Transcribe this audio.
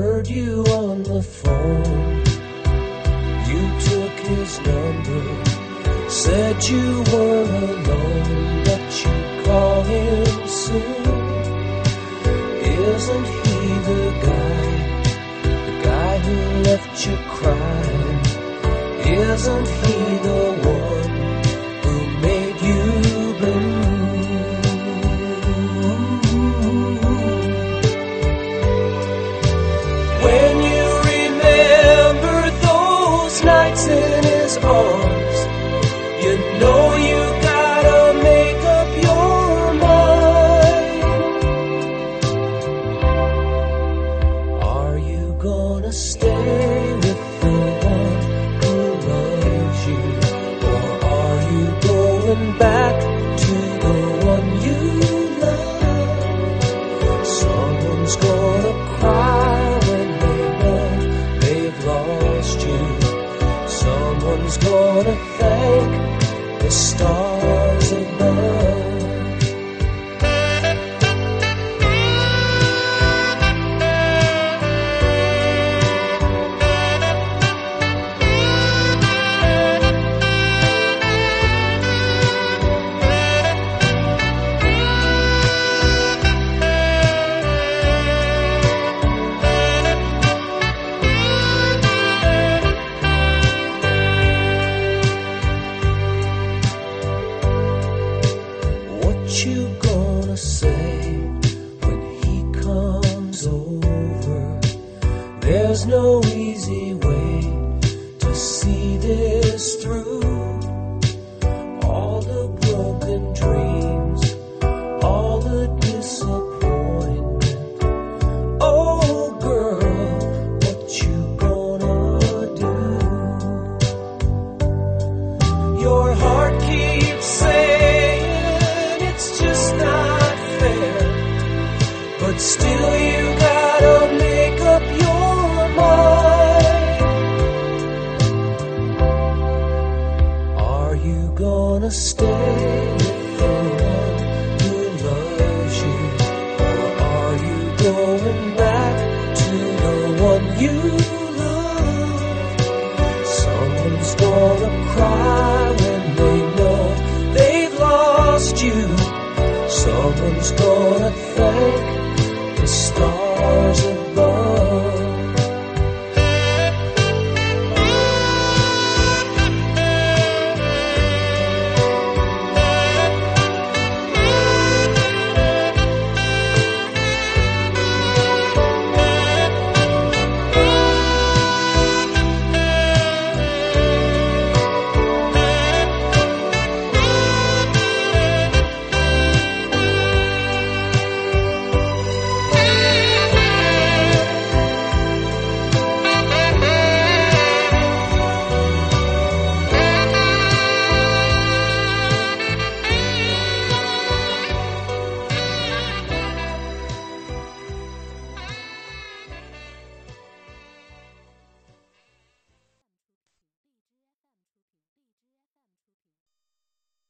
heard you on the phone. You took his number. Said you were alone, but you'd call him soon. Isn't he the guy? The guy who left you crying? Isn't he the one you know you gotta make up your mind. Are you gonna stay with the one who loves you? Or are you going back the There's no easy way to see this through. All the broken dreams, all the disappointment. Oh, girl, what you gonna do? Your heart keeps saying it's just not fair. But still, gonna stay the one who loves you? Or are you going back to the one you